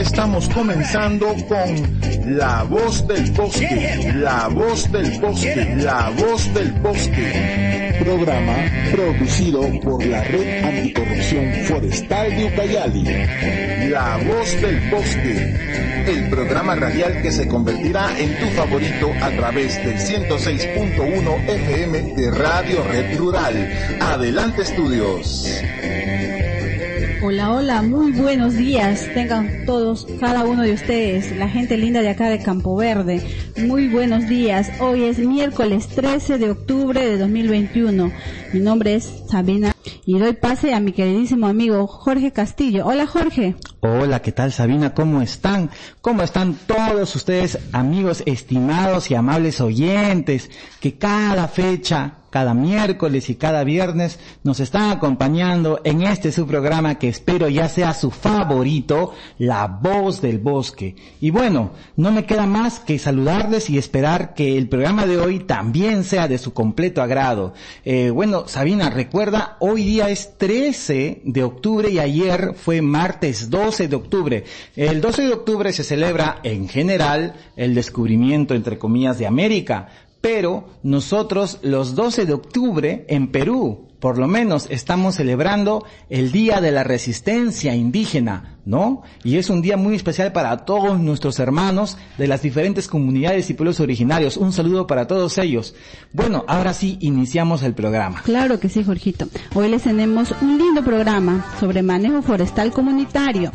estamos comenzando con La Voz del Bosque, La Voz del Bosque, La Voz del Bosque. Programa producido por la Red Anticorrupción Forestal de Ucayali. La Voz del Bosque, el programa radial que se convertirá en tu favorito a través del 106.1 FM de Radio Red Rural. Adelante estudios. Hola, hola, muy buenos días. Tengan todos, cada uno de ustedes, la gente linda de acá de Campo Verde. Muy buenos días. Hoy es miércoles 13 de octubre de 2021. Mi nombre es Sabina y doy pase a mi queridísimo amigo Jorge Castillo. Hola Jorge. Hola, ¿qué tal Sabina? ¿Cómo están? ¿Cómo están todos ustedes, amigos estimados y amables oyentes, que cada fecha cada miércoles y cada viernes nos están acompañando en este su programa que espero ya sea su favorito, La Voz del Bosque. Y bueno, no me queda más que saludarles y esperar que el programa de hoy también sea de su completo agrado. Eh, bueno, Sabina, recuerda, hoy día es 13 de octubre y ayer fue martes 12 de octubre. El 12 de octubre se celebra en general el descubrimiento, entre comillas, de América pero nosotros los 12 de octubre en Perú, por lo menos estamos celebrando el Día de la Resistencia Indígena, ¿no? Y es un día muy especial para todos nuestros hermanos de las diferentes comunidades y pueblos originarios. Un saludo para todos ellos. Bueno, ahora sí iniciamos el programa. Claro que sí, Jorgito. Hoy les tenemos un lindo programa sobre manejo forestal comunitario.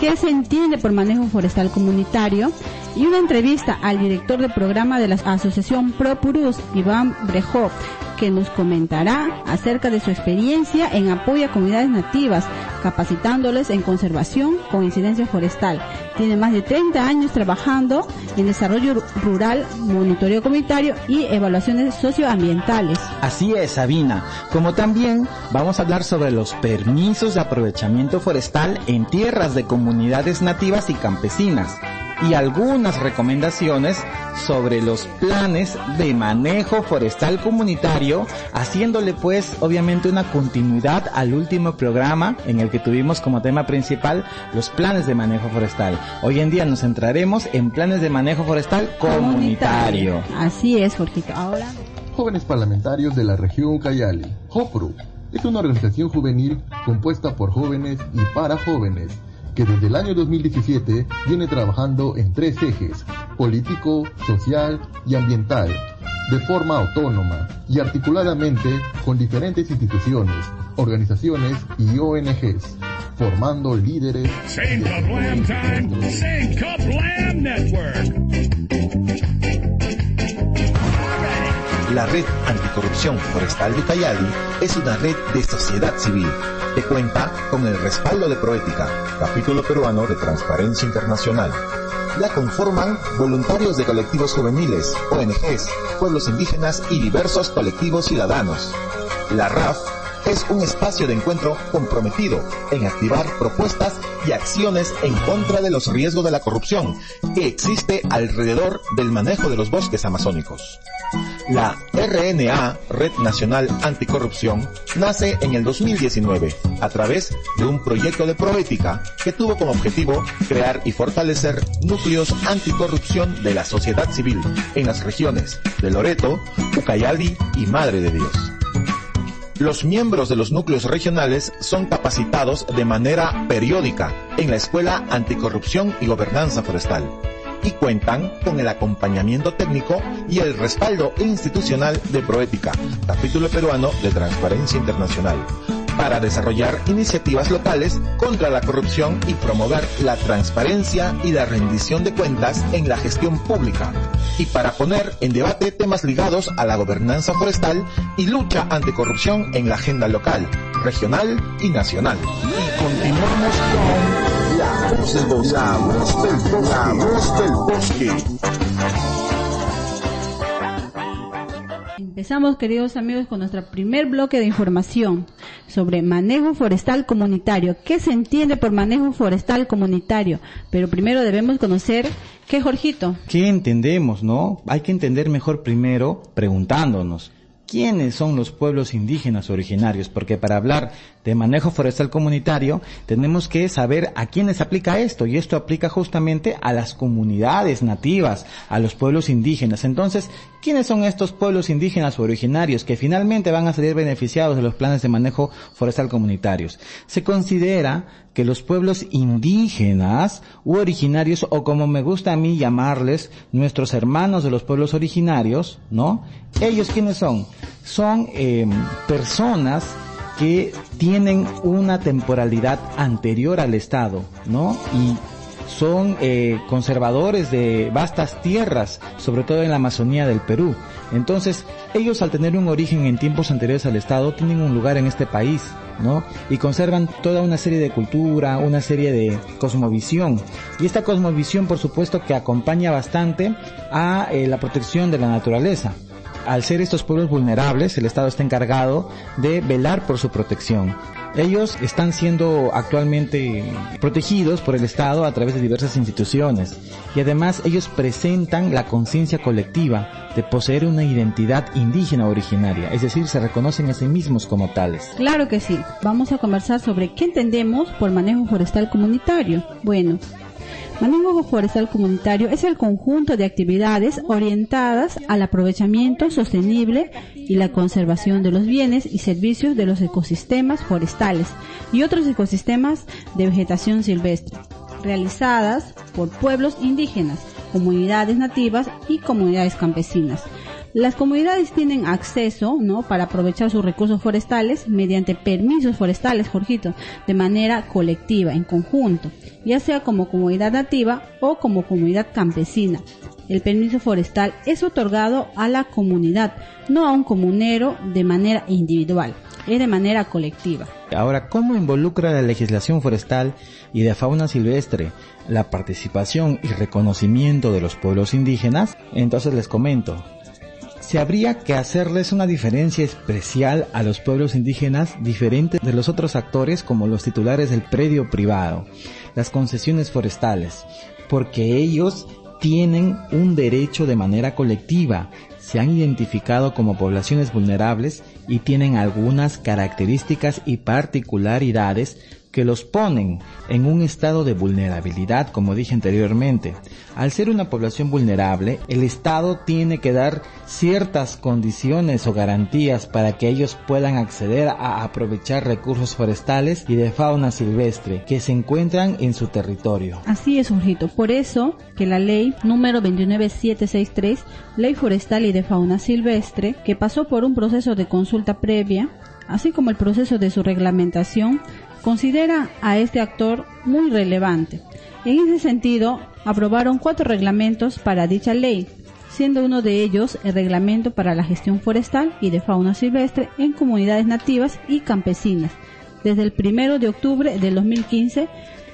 ¿Qué se entiende por manejo forestal comunitario? y una entrevista al director de programa de la Asociación Pro Purus, Iván Brejó, que nos comentará acerca de su experiencia en apoyo a comunidades nativas, capacitándoles en conservación con incidencia forestal. Tiene más de 30 años trabajando en desarrollo rural, monitoreo comunitario y evaluaciones socioambientales. Así es, Sabina. Como también vamos a hablar sobre los permisos de aprovechamiento forestal en tierras de comunidades nativas y campesinas y algunas recomendaciones sobre los planes de manejo forestal comunitario, haciéndole pues obviamente una continuidad al último programa en el que tuvimos como tema principal los planes de manejo forestal. Hoy en día nos centraremos en planes de manejo forestal comunitario. Así es, Jorgito. Ahora... Jóvenes parlamentarios de la región Cayali, JOPRU, es una organización juvenil compuesta por jóvenes y para jóvenes que desde el año 2017 viene trabajando en tres ejes, político, social y ambiental, de forma autónoma y articuladamente con diferentes instituciones, organizaciones y ONGs, formando líderes. La Red Anticorrupción Forestal de Cayali es una red de sociedad civil que cuenta con el respaldo de Proética, capítulo peruano de Transparencia Internacional. La conforman voluntarios de colectivos juveniles, ONGs, pueblos indígenas y diversos colectivos ciudadanos. La RAF es un espacio de encuentro comprometido en activar propuestas y acciones en contra de los riesgos de la corrupción que existe alrededor del manejo de los bosques amazónicos. La RNA, Red Nacional Anticorrupción, nace en el 2019 a través de un proyecto de proética que tuvo como objetivo crear y fortalecer núcleos anticorrupción de la sociedad civil en las regiones de Loreto, Ucayali y Madre de Dios. Los miembros de los núcleos regionales son capacitados de manera periódica en la Escuela Anticorrupción y Gobernanza Forestal y cuentan con el acompañamiento técnico y el respaldo institucional de Proética, capítulo peruano de Transparencia Internacional, para desarrollar iniciativas locales contra la corrupción y promover la transparencia y la rendición de cuentas en la gestión pública, y para poner en debate temas ligados a la gobernanza forestal y lucha ante corrupción en la agenda local, regional y nacional. Y continuamos con voz del bosque. La voz del bosque. La voz del bosque. Empezamos, queridos amigos, con nuestro primer bloque de información sobre manejo forestal comunitario. ¿Qué se entiende por manejo forestal comunitario? Pero primero debemos conocer qué, Jorgito. ¿Qué entendemos, no? Hay que entender mejor primero preguntándonos. ¿Quiénes son los pueblos indígenas originarios? Porque para hablar de manejo forestal comunitario, tenemos que saber a quiénes aplica esto y esto aplica justamente a las comunidades nativas, a los pueblos indígenas. Entonces, ¿quiénes son estos pueblos indígenas o originarios que finalmente van a salir beneficiados de los planes de manejo forestal comunitarios? Se considera que los pueblos indígenas u originarios, o como me gusta a mí llamarles, nuestros hermanos de los pueblos originarios, ¿no? Ellos quiénes son? Son eh, personas que tienen una temporalidad anterior al Estado, ¿no? Y son eh, conservadores de vastas tierras, sobre todo en la Amazonía del Perú. Entonces, ellos al tener un origen en tiempos anteriores al Estado, tienen un lugar en este país, ¿no? Y conservan toda una serie de cultura, una serie de cosmovisión. Y esta cosmovisión, por supuesto, que acompaña bastante a eh, la protección de la naturaleza al ser estos pueblos vulnerables, el Estado está encargado de velar por su protección. Ellos están siendo actualmente protegidos por el Estado a través de diversas instituciones y además ellos presentan la conciencia colectiva de poseer una identidad indígena originaria, es decir, se reconocen a sí mismos como tales. Claro que sí. Vamos a conversar sobre qué entendemos por manejo forestal comunitario. Bueno, Manejo forestal comunitario es el conjunto de actividades orientadas al aprovechamiento sostenible y la conservación de los bienes y servicios de los ecosistemas forestales y otros ecosistemas de vegetación silvestre, realizadas por pueblos indígenas, comunidades nativas y comunidades campesinas las comunidades tienen acceso, ¿no? Para aprovechar sus recursos forestales mediante permisos forestales, Jorgito, de manera colectiva, en conjunto, ya sea como comunidad nativa o como comunidad campesina. El permiso forestal es otorgado a la comunidad, no a un comunero de manera individual, es de manera colectiva. Ahora, ¿cómo involucra la legislación forestal y de fauna silvestre la participación y reconocimiento de los pueblos indígenas? Entonces les comento, se habría que hacerles una diferencia especial a los pueblos indígenas diferente de los otros actores como los titulares del predio privado, las concesiones forestales, porque ellos tienen un derecho de manera colectiva, se han identificado como poblaciones vulnerables y tienen algunas características y particularidades que los ponen en un estado de vulnerabilidad, como dije anteriormente. Al ser una población vulnerable, el Estado tiene que dar ciertas condiciones o garantías para que ellos puedan acceder a aprovechar recursos forestales y de fauna silvestre que se encuentran en su territorio. Así es, Jorgito. Por eso que la ley número 29763, Ley Forestal y de Fauna Silvestre, que pasó por un proceso de consulta previa, así como el proceso de su reglamentación, considera a este actor muy relevante. En ese sentido, aprobaron cuatro reglamentos para dicha ley, siendo uno de ellos el reglamento para la gestión forestal y de fauna silvestre en comunidades nativas y campesinas, desde el primero de octubre del 2015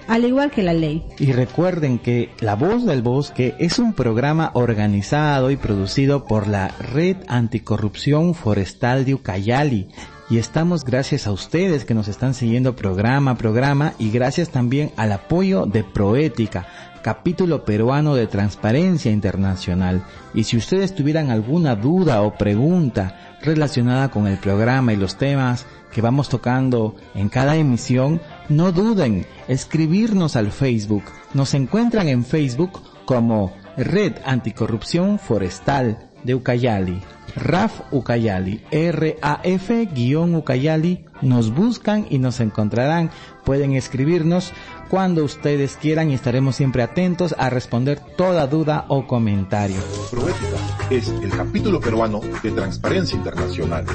al igual que la ley. Y recuerden que La Voz del Bosque es un programa organizado y producido por la Red Anticorrupción Forestal de Ucayali, y estamos gracias a ustedes que nos están siguiendo programa a programa y gracias también al apoyo de Proética, capítulo peruano de Transparencia Internacional. Y si ustedes tuvieran alguna duda o pregunta relacionada con el programa y los temas que vamos tocando en cada emisión, no duden, escribirnos al Facebook. Nos encuentran en Facebook como Red Anticorrupción Forestal de Ucayali. RAF Ucayali, RAF-Ucayali, nos buscan y nos encontrarán. Pueden escribirnos cuando ustedes quieran y estaremos siempre atentos a responder toda duda o comentario. Proética es el capítulo peruano de Transparencia Internacional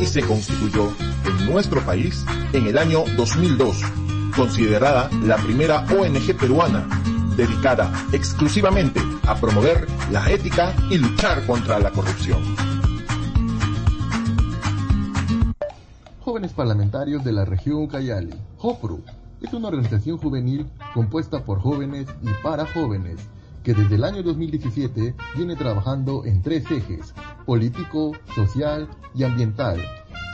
y se constituyó en nuestro país en el año 2002, considerada la primera ONG peruana dedicada exclusivamente a promover la ética y luchar contra la corrupción. Jóvenes Parlamentarios de la Región Ucayali, JOPRU, es una organización juvenil compuesta por jóvenes y para jóvenes que desde el año 2017 viene trabajando en tres ejes, político, social y ambiental,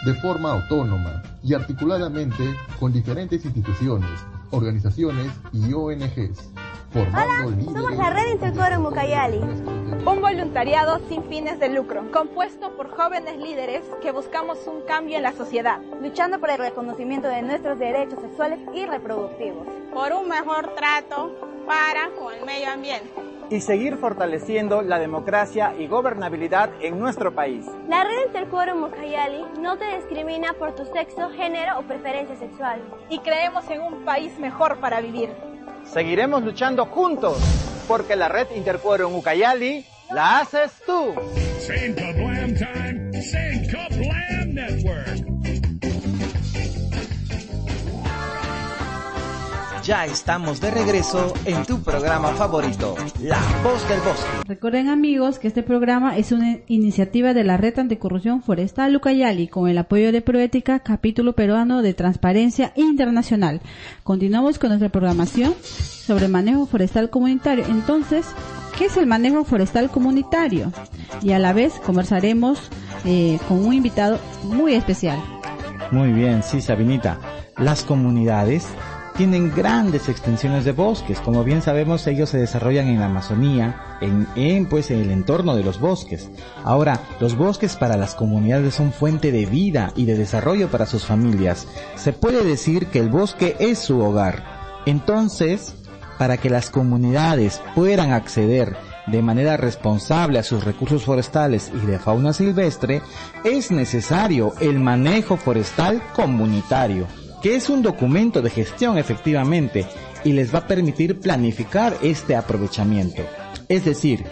de forma autónoma y articuladamente con diferentes instituciones, organizaciones y ONGs Hola, somos la Red Intercoro Mucayali. Un voluntariado sin fines de lucro, compuesto por jóvenes líderes que buscamos un cambio en la sociedad, luchando por el reconocimiento de nuestros derechos sexuales y reproductivos. por un mejor trato para con el medio ambiente. y seguir fortaleciendo la democracia y gobernabilidad en nuestro país. La Red Intercoro Mucayali no te discrimina por tu sexo, género o preferencia sexual. Y creemos en un país mejor para vivir. Seguiremos luchando juntos porque la red Intercuero en Ucayali la haces tú. Same network. Ya estamos de regreso en tu programa favorito, La Voz del Bosque. Recuerden amigos que este programa es una iniciativa de la Red Anticorrupción Forestal Ucayali con el apoyo de Proética, capítulo peruano de Transparencia Internacional. Continuamos con nuestra programación sobre manejo forestal comunitario. Entonces, ¿qué es el manejo forestal comunitario? Y a la vez conversaremos eh, con un invitado muy especial. Muy bien, sí, Sabinita. Las comunidades tienen grandes extensiones de bosques. Como bien sabemos, ellos se desarrollan en la Amazonía, en, en, pues en el entorno de los bosques. Ahora, los bosques para las comunidades son fuente de vida y de desarrollo para sus familias. Se puede decir que el bosque es su hogar. Entonces, para que las comunidades puedan acceder de manera responsable a sus recursos forestales y de fauna silvestre, es necesario el manejo forestal comunitario que es un documento de gestión efectivamente y les va a permitir planificar este aprovechamiento. Es decir,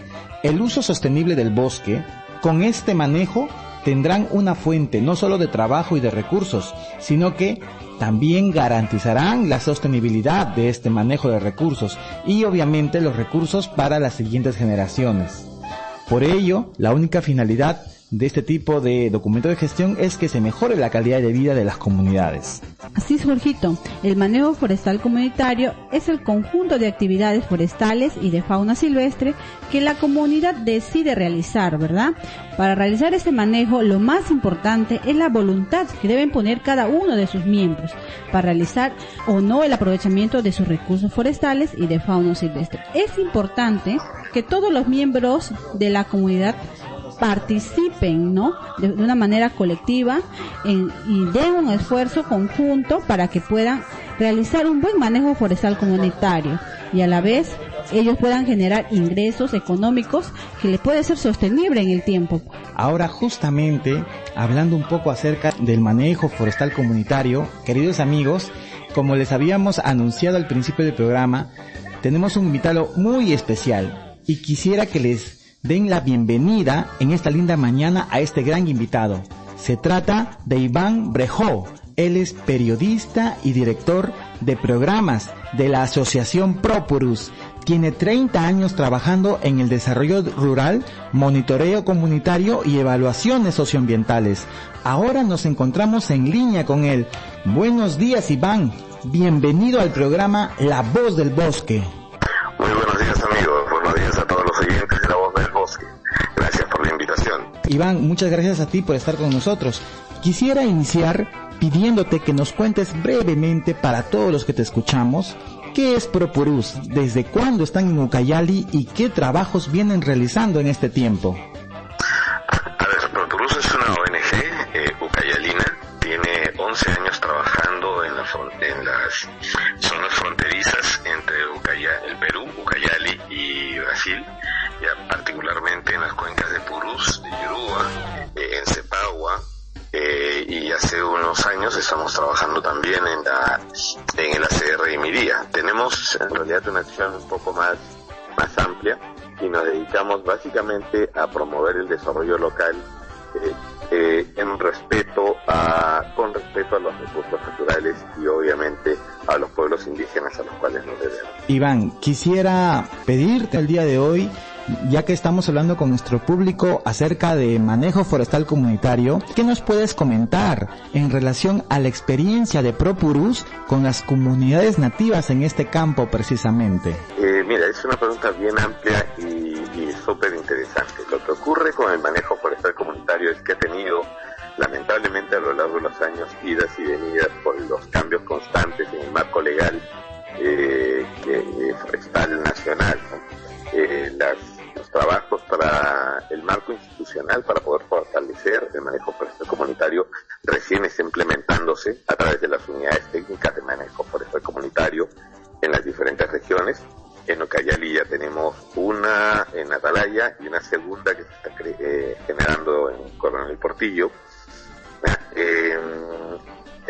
el uso sostenible del bosque, con este manejo tendrán una fuente no solo de trabajo y de recursos, sino que también garantizarán la sostenibilidad de este manejo de recursos y obviamente los recursos para las siguientes generaciones. Por ello, la única finalidad de este tipo de documento de gestión es que se mejore la calidad de vida de las comunidades. Así es, Jorgito. El manejo forestal comunitario es el conjunto de actividades forestales y de fauna silvestre que la comunidad decide realizar, ¿verdad? Para realizar este manejo, lo más importante es la voluntad que deben poner cada uno de sus miembros para realizar o no el aprovechamiento de sus recursos forestales y de fauna silvestre. Es importante que todos los miembros de la comunidad participen, ¿no? De, de una manera colectiva en, y den un esfuerzo conjunto para que puedan realizar un buen manejo forestal comunitario y a la vez ellos puedan generar ingresos económicos que le puede ser sostenible en el tiempo. Ahora justamente, hablando un poco acerca del manejo forestal comunitario, queridos amigos, como les habíamos anunciado al principio del programa, tenemos un invitado muy especial y quisiera que les den la bienvenida en esta linda mañana a este gran invitado. Se trata de Iván Brejó. Él es periodista y director de programas de la Asociación Propurus. Tiene 30 años trabajando en el desarrollo rural, monitoreo comunitario y evaluaciones socioambientales. Ahora nos encontramos en línea con él. Buenos días, Iván. Bienvenido al programa La Voz del Bosque. Muy buenos días amigos, buenos días a todos Iván, muchas gracias a ti por estar con nosotros. Quisiera iniciar pidiéndote que nos cuentes brevemente para todos los que te escuchamos qué es Propurus, desde cuándo están en Ucayali y qué trabajos vienen realizando en este tiempo. A ver, Propurus es una ONG eh, ucayalina, tiene 11 años trabajando en, la en las zonas fronterizas entre el Perú, Ucayali y Brasil, ya particularmente en las cuencas de Purús, de Yurúa, eh, en Cepagua, eh, y hace unos años estamos trabajando también en la en el ACR de Miría. Tenemos en realidad una acción un poco más más amplia y nos dedicamos básicamente a promover el desarrollo local eh, en respeto a con respeto a los recursos naturales y obviamente a los pueblos indígenas a los cuales nos debemos. Iván, quisiera pedirte el día de hoy, ya que estamos hablando con nuestro público acerca de manejo forestal comunitario, ¿qué nos puedes comentar en relación a la experiencia de Propurus con las comunidades nativas en este campo precisamente? Eh, mira, es una pregunta bien amplia y, y súper interesante. Lo que ocurre con el manejo forestal comunitario es que ha tenido, lamentablemente a lo largo de los años, idas y venidas por los cambios constantes en el marco legal eh, eh, forestal nacional. Eh, las, trabajos para el marco institucional para poder fortalecer el manejo forestal comunitario recién está implementándose a través de las unidades técnicas de manejo forestal comunitario en las diferentes regiones. En Ucayali ya tenemos una en Atalaya y una segunda que se está eh, generando en Coronel Portillo. Eh,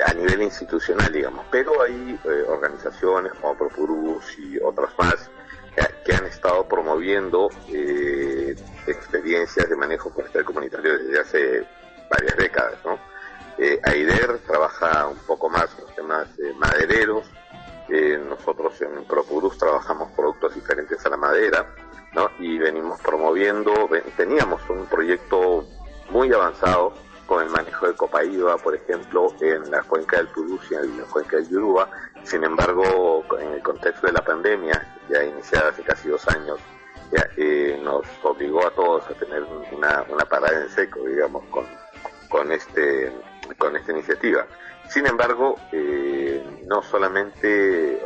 a nivel institucional, digamos, pero hay eh, organizaciones como Propurus y otras más que, han estado promoviendo eh, experiencias de manejo forestal comunitario desde hace varias décadas, ¿no? Eh, AIDER trabaja un poco más en los temas madereros, nosotros en Propurus trabajamos productos diferentes a la madera, ¿no? Y venimos promoviendo, teníamos un proyecto muy avanzado con el manejo de Copaíba, por ejemplo, en la cuenca del Purucia y la cuenca del Yuruba. Sin embargo, en el contexto de la pandemia, ya iniciada hace casi dos años, ya, eh, nos obligó a todos a tener una, una parada en seco, digamos, con, con, este, con esta iniciativa. Sin embargo, eh, no solamente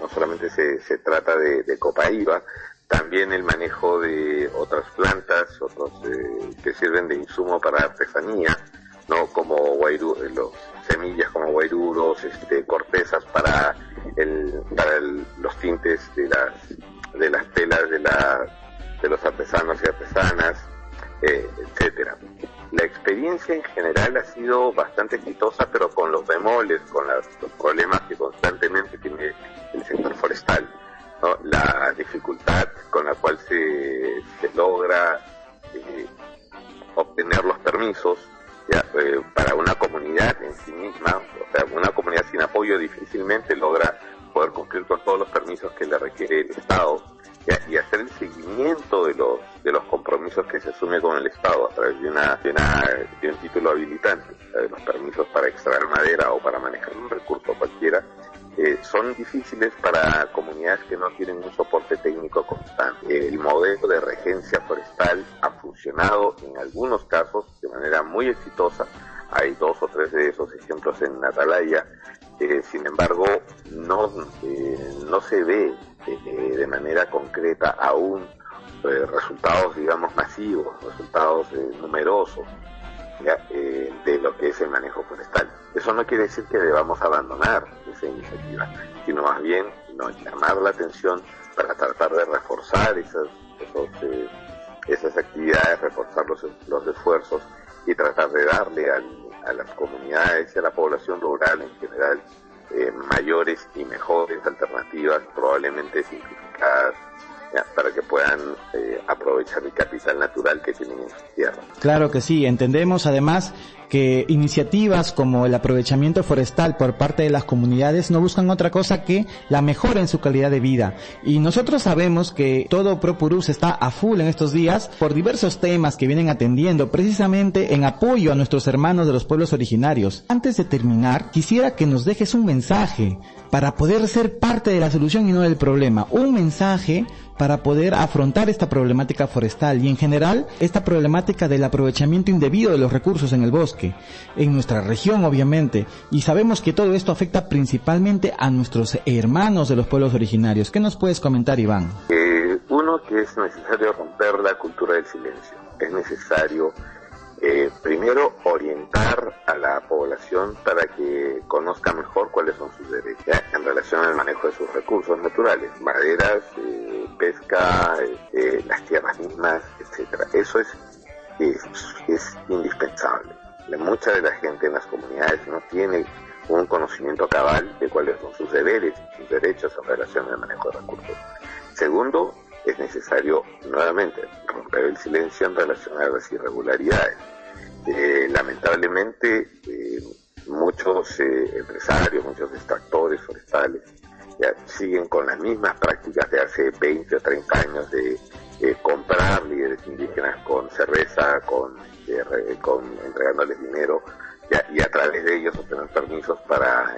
no solamente se, se trata de, de Copaíba, también el manejo de otras plantas, otros eh, que sirven de insumo para artesanía, no como guairú, eh, los semillas como guairuros, este, cortezas para, el, para los tintes de las de las telas de la de los artesanos y artesanas, eh, etcétera. La experiencia en general ha sido bastante exitosa, pero con los bemoles, con los problemas que constantemente tiene el sector forestal la dificultad con la cual se, logra eh, obtener los permisos eh, para una comunidad en sí misma, o sea, una comunidad sin apoyo difícilmente logra poder cumplir con todos los permisos que le requiere el Estado y hacer el seguimiento de los de los compromisos que se asume con el Estado a través de una de, una, de un título habilitante, de los permisos para extraer madera o para manejar un recurso cualquiera eh, son difíciles para comunidades que no tienen un soporte técnico constante. El modelo de regencia forestal ha funcionado en algunos casos de manera muy exitosa. Hay dos o tres de esos ejemplos en Atalaya. Eh, sin embargo, no, eh, no se ve de manera concreta aún resultados, digamos, masivos, resultados numerosos eh, de lo que es el manejo forestal. Eso no quiere decir que debamos abandonar esa iniciativa, sino más bien no, llamar la atención para tratar de reforzar esas, eh, esas actividades, reforzar los, los esfuerzos y tratar de darle a las comunidades y a la población rural en general eh, mayores y mejores alternativas, probablemente simplificadas, para que puedan eh, aprovechar el capital natural que tienen en su tierra. Claro que sí, entendemos además que iniciativas como el aprovechamiento forestal por parte de las comunidades no buscan otra cosa que la mejora en su calidad de vida. Y nosotros sabemos que todo ProPurus está a full en estos días por diversos temas que vienen atendiendo precisamente en apoyo a nuestros hermanos de los pueblos originarios. Antes de terminar, quisiera que nos dejes un mensaje para poder ser parte de la solución y no del problema. Un mensaje para poder afrontar esta problemática forestal y en general esta problemática del aprovechamiento indebido de los recursos en el bosque en nuestra región obviamente, y sabemos que todo esto afecta principalmente a nuestros hermanos de los pueblos originarios. ¿Qué nos puedes comentar, Iván? Eh, uno, que es necesario romper la cultura del silencio. Es necesario eh, primero orientar a la población para que conozca mejor cuáles son sus derechos en relación al manejo de sus recursos naturales, maderas, eh, pesca, las tierras mismas, etcétera. Eso es, es indispensable mucha de la gente en las comunidades no tiene un conocimiento cabal de cuáles son sus deberes y sus derechos en relación al manejo de recursos. Segundo, es necesario nuevamente romper el silencio en relación a las irregularidades. Eh, lamentablemente, eh, muchos eh, empresarios, muchos extractores forestales siguen con las mismas prácticas de hace 20 o 30 años de comprar líderes indígenas con cerveza, con entregándoles dinero y a, través de ellos obtener permisos para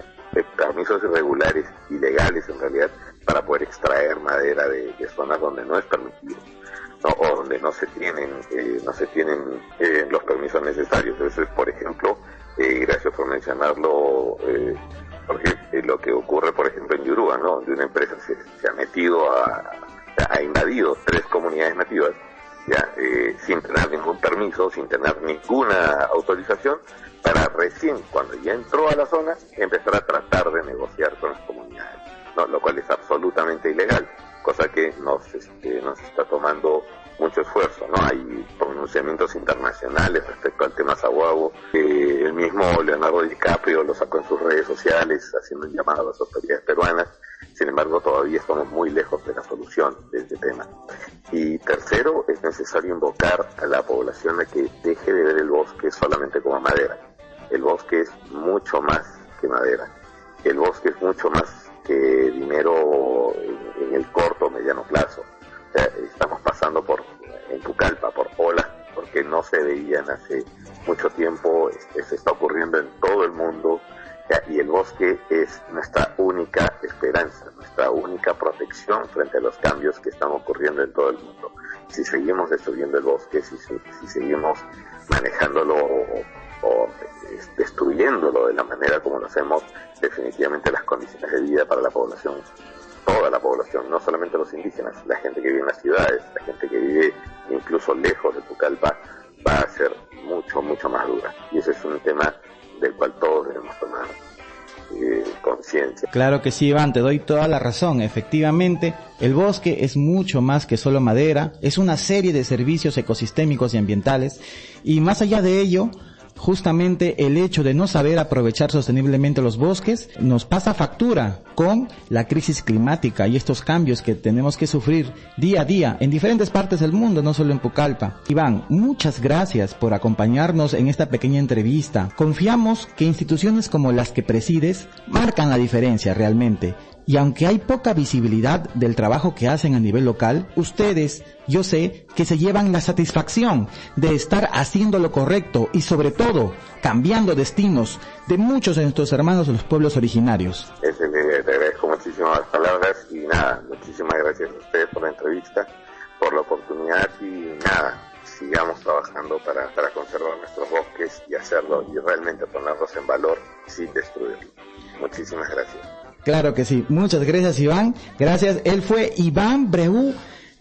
permisos irregulares, ilegales en realidad, para poder extraer madera de, zonas donde no es permitido. o donde no se tienen eh, no se tienen eh, los permisos necesarios. Entonces, por ejemplo, gracias por mencionarlo, porque lo que ocurre, por ejemplo, en Yuruba, ¿no? donde una empresa se, ha metido a, ha invadido tres comunidades nativas ya eh, sin tener ningún permiso, sin tener ninguna autorización, para recién cuando ya entró a la zona empezar a tratar de negociar con las comunidades, ¿no? lo cual es absolutamente ilegal, cosa que nos, este, está tomando mucho esfuerzo, ¿no? Hay pronunciamientos internacionales respecto al tema Sahuavo, el mismo Leonardo DiCaprio lo sacó en sus redes sociales haciendo un llamado a las autoridades peruanas, sin embargo todavía estamos muy lejos de la solución de este tema. Y tercero, es necesario invocar a la población a que deje de ver el bosque solamente como madera. El bosque es mucho más que madera. El bosque es mucho más que dinero en, el corto o mediano plazo. Estamos pasando por, en Pucallpa, por olas, porque no se veían hace mucho tiempo, este, se está ocurriendo en todo el mundo, y el bosque es nuestra única esperanza, nuestra única protección frente a los cambios que están ocurriendo en todo el mundo. Si seguimos destruyendo el bosque, si, si seguimos manejándolo o, es- destruyéndolo de la manera como lo hacemos, definitivamente las condiciones de vida para la población toda la población, no solamente los indígenas, la gente que vive en las ciudades, la gente que vive incluso lejos de Pucallpa, va a ser mucho, mucho más dura. Y ese es un tema del cual todos debemos tomar eh, conciencia. Claro que sí, Iván, te doy toda la razón. Efectivamente, el bosque es mucho más que solo madera, es una serie de servicios ecosistémicos y ambientales, y más allá de ello, justamente el hecho de no saber aprovechar sosteniblemente los bosques nos pasa factura con la crisis climática y estos cambios que tenemos que sufrir día a día en diferentes partes del mundo, no solo en Pucallpa. Iván, muchas gracias por acompañarnos en esta pequeña entrevista. Confiamos que instituciones como las que presides marcan la diferencia realmente. Y aunque hay poca visibilidad del trabajo que hacen a nivel local, ustedes, yo sé, que se llevan la satisfacción de estar haciendo lo correcto y sobre todo cambiando destinos de muchos de nuestros hermanos de los pueblos originarios. Ese le, le agradezco muchísimo las palabras y nada, muchísimas gracias a ustedes por la entrevista, por la oportunidad y nada, sigamos trabajando para, para conservar nuestros bosques y hacerlo y realmente ponerlos en valor sin destruirlos. Muchísimas gracias. Claro que sí. Muchas gracias, Iván. Gracias. Él fue Iván Breu,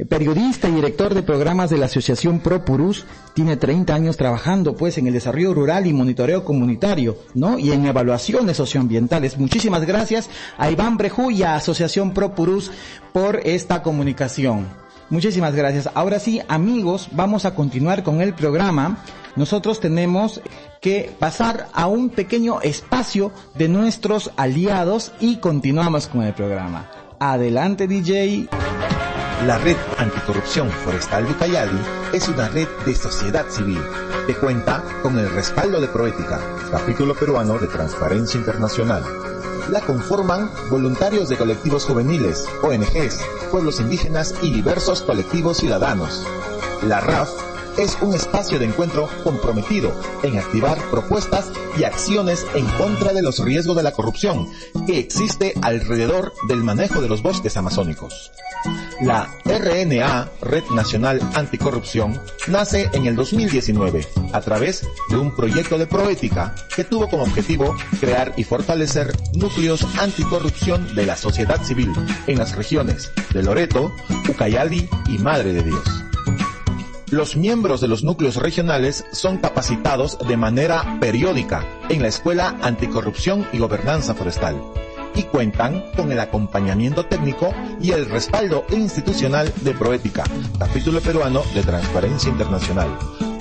periodista y director de programas de la Asociación Pro Purus. Tiene 30 años trabajando, pues, en el desarrollo rural y monitoreo comunitario, ¿no? Y en evaluaciones socioambientales. Muchísimas gracias a Iván Brejú y a Asociación Pro Purus por esta comunicación. Muchísimas gracias. Ahora sí, amigos, vamos a continuar con el programa. Nosotros tenemos que pasar a un pequeño espacio de nuestros aliados y continuamos con el programa. Adelante, DJ. La Red Anticorrupción Forestal de Ucayali es una red de sociedad civil que cuenta con el respaldo de Proética, capítulo peruano de Transparencia Internacional. La conforman voluntarios de colectivos juveniles, ONGs, pueblos indígenas y diversos colectivos ciudadanos. La RAF es un espacio de encuentro comprometido en activar propuestas y acciones en contra de los riesgos de la corrupción que existe alrededor del manejo de los bosques amazónicos. La RNA, Red Nacional Anticorrupción, nace en el 2019 a través de un proyecto de proética que tuvo como objetivo crear y fortalecer núcleos anticorrupción de la sociedad civil en las regiones de Loreto, Ucayali y Madre de Dios. Los miembros de los núcleos regionales son capacitados de manera periódica en la Escuela Anticorrupción y Gobernanza Forestal y cuentan con el acompañamiento técnico y el respaldo institucional de Proética, capítulo peruano de Transparencia Internacional,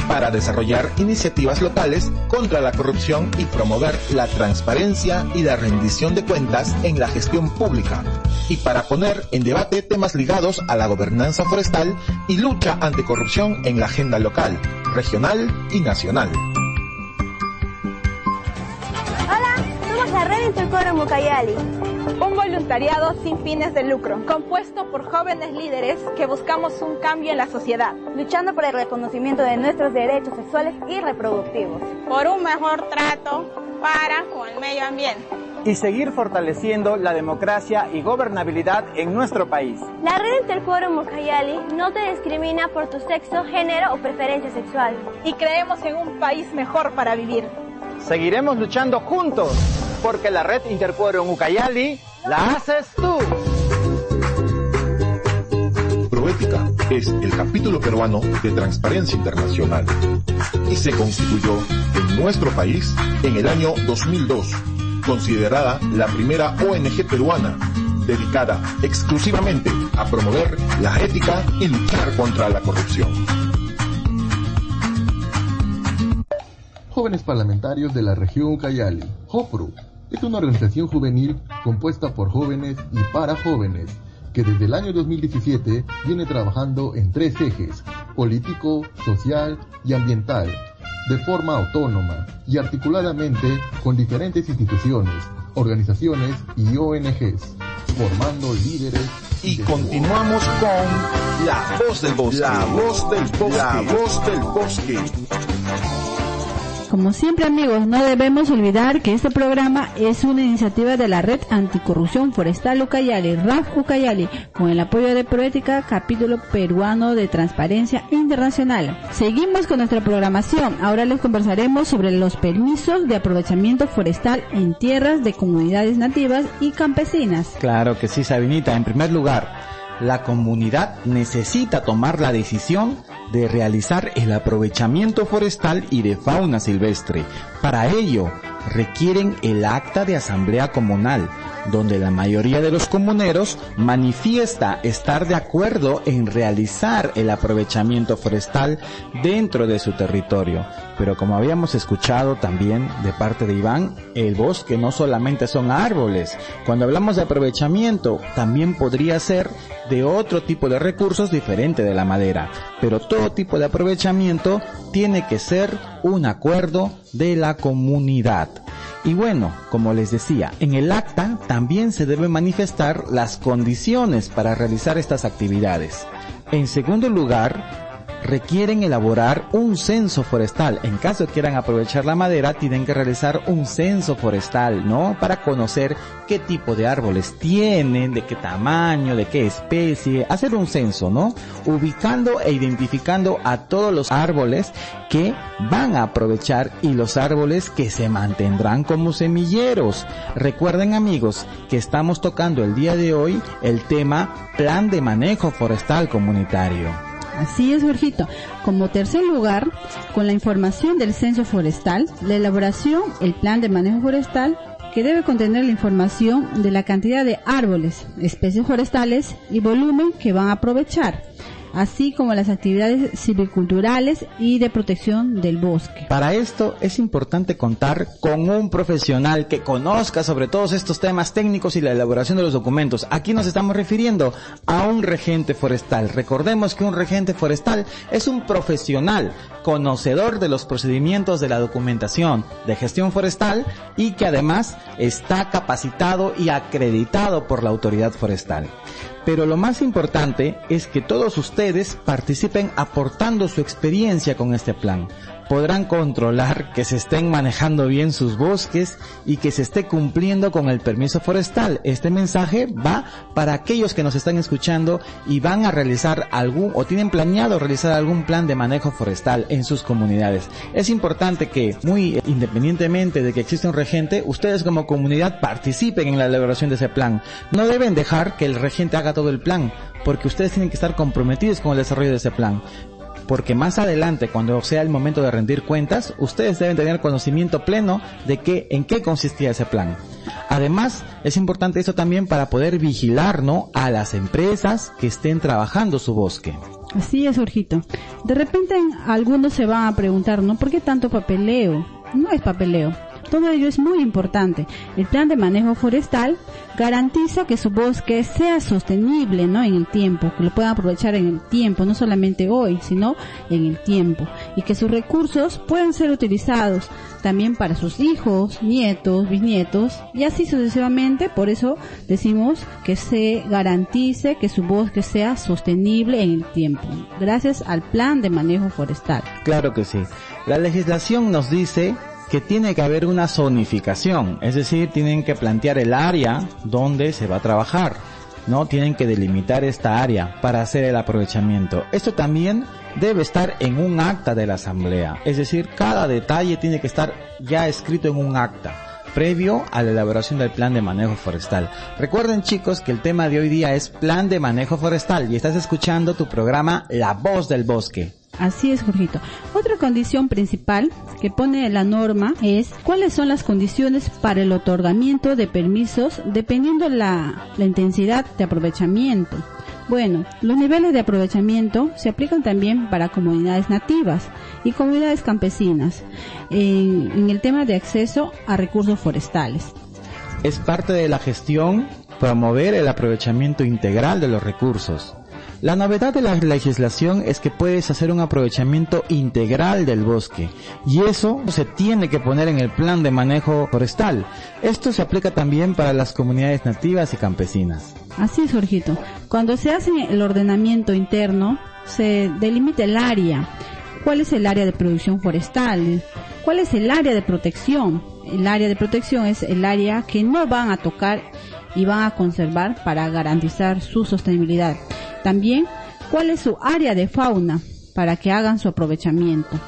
para desarrollar iniciativas locales contra la corrupción y promover la transparencia y la rendición de cuentas en la gestión pública, y para poner en debate temas ligados a la gobernanza forestal y lucha anticorrupción en la agenda local, regional y nacional. La Red Intercoro Mucayali. Un voluntariado sin fines de lucro, compuesto por jóvenes líderes que buscamos un cambio en la sociedad, luchando por el reconocimiento de nuestros derechos sexuales y reproductivos, por un mejor trato para con el medio ambiente y seguir fortaleciendo la democracia y gobernabilidad en nuestro país. La Red Interquórum Mucayali no te discrimina por tu sexo, género o preferencia sexual. Y creemos en un país mejor para vivir. Seguiremos luchando juntos, porque la Red Interquórum Ucayali la haces tú. Proética es el capítulo peruano de Transparencia Internacional y se constituyó en nuestro país en el año 2002, considerada la primera ONG peruana dedicada exclusivamente a promover la ética y luchar contra la corrupción. Jóvenes Parlamentarios de la Región Ucayali, JOPRU, es una organización juvenil compuesta por jóvenes y para jóvenes que desde el año 2017 viene trabajando en tres ejes, político, social y ambiental, de forma autónoma y articuladamente con diferentes instituciones, organizaciones y ONGs, formando líderes. Y continuamos con La Voz del Bosque. La Voz del Bosque. La Voz del Bosque. Como siempre amigos, no debemos olvidar que este programa es una iniciativa de la Red Anticorrupción Forestal Ucayali, RAF Ucayali, con el apoyo de Proética, capítulo peruano de Transparencia Internacional. Seguimos con nuestra programación. Ahora les conversaremos sobre los permisos de aprovechamiento forestal en tierras de comunidades nativas y campesinas. Claro que sí, Sabinita. En primer lugar, la comunidad necesita tomar la decisión de realizar el aprovechamiento forestal y de fauna silvestre. Para ello, requieren el acta de asamblea comunal, donde la mayoría de los comuneros manifiesta estar de acuerdo en realizar el aprovechamiento forestal dentro de su territorio. Pero como habíamos escuchado también de parte de Iván, el bosque no solamente son árboles. Cuando hablamos de aprovechamiento, también podría ser de otro tipo de recursos diferente de la madera. Pero tipo de aprovechamiento tiene que ser un acuerdo de la comunidad. Y bueno, como les decía, en el acta también se deben manifestar las condiciones para realizar estas actividades. En segundo lugar, requieren elaborar un censo forestal. En caso quieran aprovechar la madera, tienen que realizar un censo forestal, ¿no? Para conocer qué tipo de árboles tienen, de qué tamaño, de qué especie, hacer un censo, ¿no? Ubicando e identificando a todos los árboles que van a aprovechar y los árboles que se mantendrán como semilleros. Recuerden amigos que estamos tocando el día de hoy el tema Plan de Manejo Forestal Comunitario. Así es, Jorgito. Como tercer lugar, con la información del censo forestal, la elaboración, el plan de manejo forestal, que debe contener la información de la cantidad de árboles, especies forestales y volumen que van a aprovechar así como las actividades silviculturales y de protección del bosque. Para esto es importante contar con un profesional que conozca sobre todos estos temas técnicos y la elaboración de los documentos. Aquí nos estamos refiriendo a un regente forestal. Recordemos que un regente forestal es un profesional conocedor de los procedimientos de la documentación de gestión forestal y que además está capacitado y acreditado por la autoridad forestal. Pero lo más importante es que todos ustedes participen aportando su experiencia con este plan podrán controlar que se estén manejando bien sus bosques y que se esté cumpliendo con el permiso forestal. Este mensaje va para aquellos que nos están escuchando y van a realizar algún o tienen planeado realizar algún plan de manejo forestal en sus comunidades. Es importante que, muy independientemente de que exista un regente, ustedes como comunidad participen en la elaboración de ese plan. No deben dejar que el regente haga todo el plan, porque ustedes tienen que estar comprometidos con el desarrollo de ese plan porque más adelante, cuando sea el momento de rendir cuentas, ustedes deben tener conocimiento pleno de qué, en qué consistía ese plan. Además, es importante eso también para poder vigilar, ¿no? A las empresas que estén trabajando su bosque. Así es, Jorgito. De repente algunos se van a preguntar, ¿no? ¿Por qué tanto papeleo? No es papeleo todo ello es muy importante. El plan de manejo forestal garantiza que su bosque sea sostenible, ¿no? En el tiempo, que lo puedan aprovechar en el tiempo, no solamente hoy, sino en el tiempo, y que sus recursos puedan ser utilizados también para sus hijos, nietos, bisnietos, y así sucesivamente. Por eso decimos que se garantice que su bosque sea sostenible en el tiempo, gracias al plan de manejo forestal. Claro que sí. La legislación nos dice que tiene que haber una zonificación, es decir, tienen que plantear el área donde se va a trabajar, ¿no? Tienen que delimitar esta área para hacer el aprovechamiento. Esto también debe estar en un acta de la asamblea, es decir, cada detalle tiene que estar ya escrito en un acta previo a la elaboración del plan de manejo forestal. Recuerden chicos que el tema de hoy día es plan de manejo forestal y estás escuchando tu programa La voz del bosque. Así es, Jorgito. Otra condición principal que pone la norma es cuáles son las condiciones para el otorgamiento de permisos dependiendo la, la intensidad de aprovechamiento. Bueno, los niveles de aprovechamiento se aplican también para comunidades nativas y comunidades campesinas en, en el tema de acceso a recursos forestales. Es parte de la gestión promover el aprovechamiento integral de los recursos. La novedad de la legislación es que puedes hacer un aprovechamiento integral del bosque y eso se tiene que poner en el plan de manejo forestal. Esto se aplica también para las comunidades nativas y campesinas. Así es, Jorgito. Cuando se hace el ordenamiento interno, se delimita el área. ¿Cuál es el área de producción forestal? ¿Cuál es el área de protección? El área de protección es el área que no van a tocar y van a conservar para garantizar su sostenibilidad. También, cuál es su área de fauna para que hagan su aprovechamiento.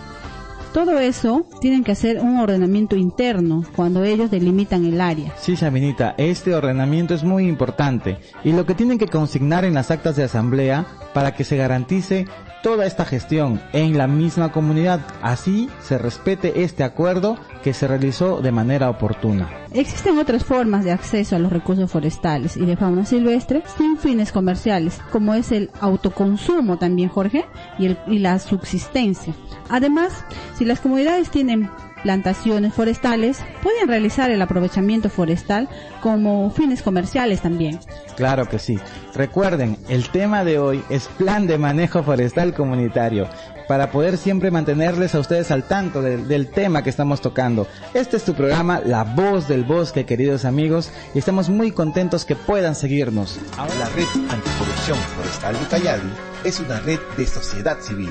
Todo eso tienen que hacer un ordenamiento interno cuando ellos delimitan el área. Sí, Sabinita, este ordenamiento es muy importante y lo que tienen que consignar en las actas de asamblea para que se garantice toda esta gestión en la misma comunidad. Así se respete este acuerdo que se realizó de manera oportuna. Existen otras formas de acceso a los recursos forestales y de fauna silvestre sin fines comerciales, como es el autoconsumo también, Jorge, y, el, y la subsistencia. Además, si las comunidades tienen plantaciones forestales, pueden realizar el aprovechamiento forestal como fines comerciales también. Claro que sí. Recuerden, el tema de hoy es plan de manejo forestal comunitario para poder siempre mantenerles a ustedes al tanto de, del tema que estamos tocando. Este es tu programa La Voz del Bosque, queridos amigos, y estamos muy contentos que puedan seguirnos. La Red Anticorrupción Forestal de Cayali es una red de sociedad civil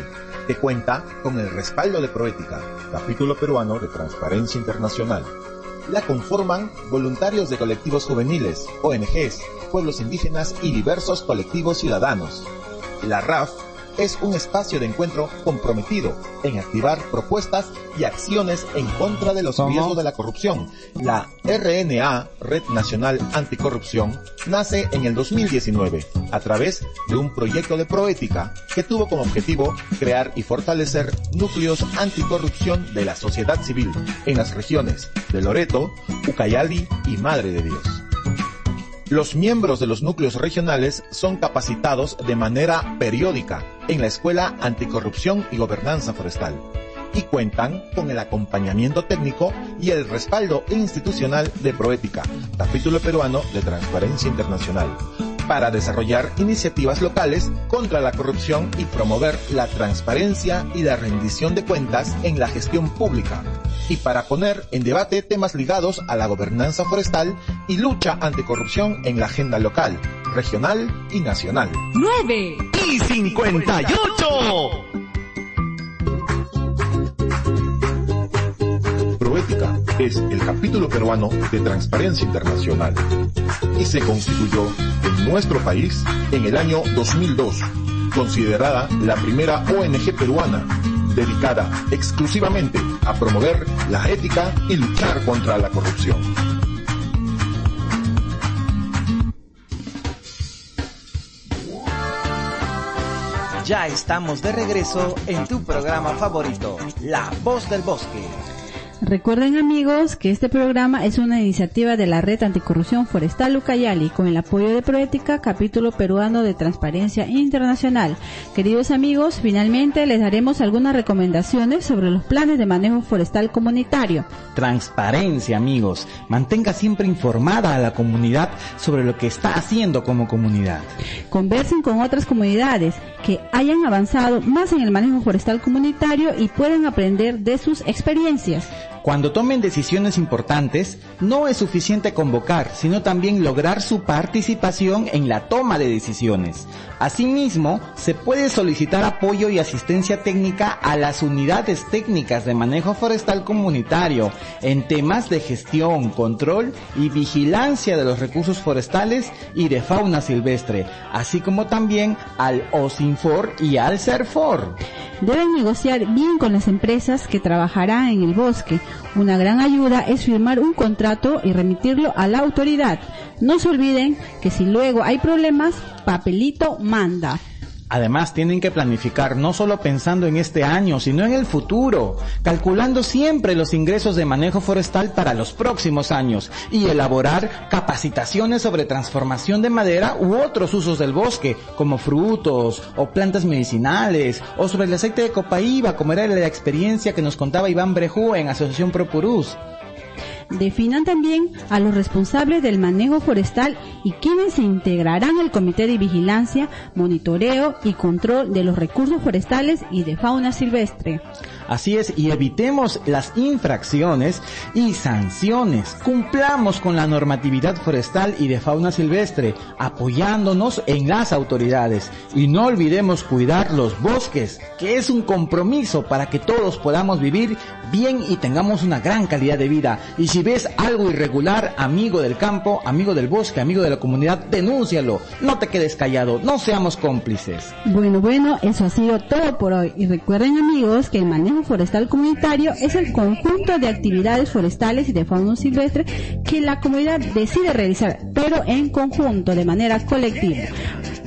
que cuenta con el respaldo de Proética, capítulo peruano de Transparencia Internacional. La conforman voluntarios de colectivos juveniles, ONGs, pueblos indígenas y diversos colectivos ciudadanos. La RAF es un espacio de encuentro comprometido en activar propuestas y acciones en contra de los riesgos de la corrupción. La RNA, Red Nacional Anticorrupción, nace en el 2019 a través de un proyecto de proética que tuvo como objetivo crear y fortalecer núcleos anticorrupción de la sociedad civil en las regiones de Loreto, Ucayali y Madre de Dios. Los miembros de los núcleos regionales son capacitados de manera periódica en la Escuela Anticorrupción y Gobernanza Forestal y cuentan con el acompañamiento técnico y el respaldo institucional de Proética, capítulo peruano de Transparencia Internacional, para desarrollar iniciativas locales contra la corrupción y promover la transparencia y la rendición de cuentas en la gestión pública, y para poner en debate temas ligados a la gobernanza forestal y lucha anticorrupción en la agenda local, regional y nacional. 9 y 58. Es el capítulo peruano de Transparencia Internacional y se constituyó en nuestro país en el año 2002, considerada la primera ONG peruana dedicada exclusivamente a promover la ética y luchar contra la corrupción. Ya estamos de regreso en tu programa favorito, La Voz del Bosque. Recuerden amigos que este programa es una iniciativa de la Red Anticorrupción Forestal Ucayali con el apoyo de Proética, capítulo peruano de Transparencia Internacional. Queridos amigos, finalmente les daremos algunas recomendaciones sobre los planes de manejo forestal comunitario. Transparencia amigos, mantenga siempre informada a la comunidad sobre lo que está haciendo como comunidad. Conversen con otras comunidades que hayan avanzado más en el manejo forestal comunitario y pueden aprender de sus experiencias. Cuando tomen decisiones importantes, no es suficiente convocar, sino también lograr su participación en la toma de decisiones. Asimismo, se puede solicitar apoyo y asistencia técnica a las unidades técnicas de manejo forestal comunitario en temas de gestión, control y vigilancia de los recursos forestales y de fauna silvestre, así como también al OSINFOR y al CERFOR. Deben negociar bien con las empresas que trabajarán en el bosque Una gran ayuda es firmar un contrato y remitirlo a la autoridad. No se olviden que si luego hay problemas, papelito manda. Además, tienen que planificar no solo pensando en este año, sino en el futuro, calculando siempre los ingresos de manejo forestal para los próximos años y elaborar capacitaciones sobre transformación de madera u otros usos del bosque, como frutos o plantas medicinales, o sobre el aceite de copaíba, como era la experiencia que nos contaba Iván Brejú en Asociación Propurús. Definan también a los responsables del manejo forestal y quienes se integrarán al Comité de Vigilancia, Monitoreo y Control de los Recursos Forestales y de Fauna Silvestre. Así es, y evitemos las infracciones y sanciones. Cumplamos con la normatividad forestal y de fauna silvestre, apoyándonos en las autoridades. Y no olvidemos cuidar los bosques, que es un compromiso para que todos podamos vivir bien y tengamos una gran calidad de vida. Y si ves algo irregular, amigo del campo, amigo del bosque, amigo de la comunidad, denúncialo. No te quedes callado, no seamos cómplices. Bueno, bueno, eso ha sido todo por hoy. Y recuerden amigos que el manejo forestal comunitario es el conjunto de actividades forestales y de fauna silvestre que la comunidad decide realizar, pero en conjunto, de manera colectiva.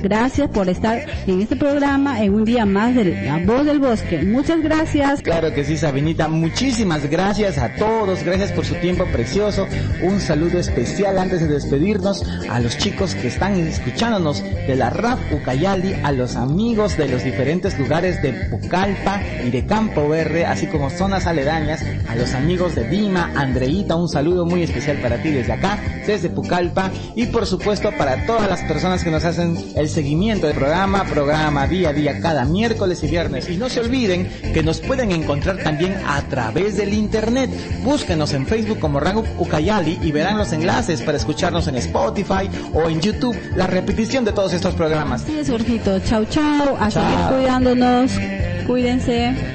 Gracias por estar en este programa en un día más de La Voz del Bosque. Muchas gracias. Claro que sí, Sabinita. Muchísimas gracias a todos. Gracias por su tiempo precioso. Un saludo especial antes de despedirnos a los chicos que están escuchándonos de la RAF Ucayali, a los amigos de los diferentes lugares de Pucallpa y de Campo Verde, así como zonas aledañas, a los amigos de Dima, Andreita, un saludo muy especial para ti desde acá, desde Pucallpa y por supuesto para todas las personas que nos hacen el seguimiento del programa, programa día a día cada miércoles y viernes. Y no se olviden que nos pueden encontrar también a través del internet. Búsquenos en Facebook como Rango Ucayali y verán los enlaces para escucharnos en Spotify o en YouTube, la repetición de todos estos programas. Sí, Jorgito. Chau, chau. A seguir cuidándonos. Cuídense.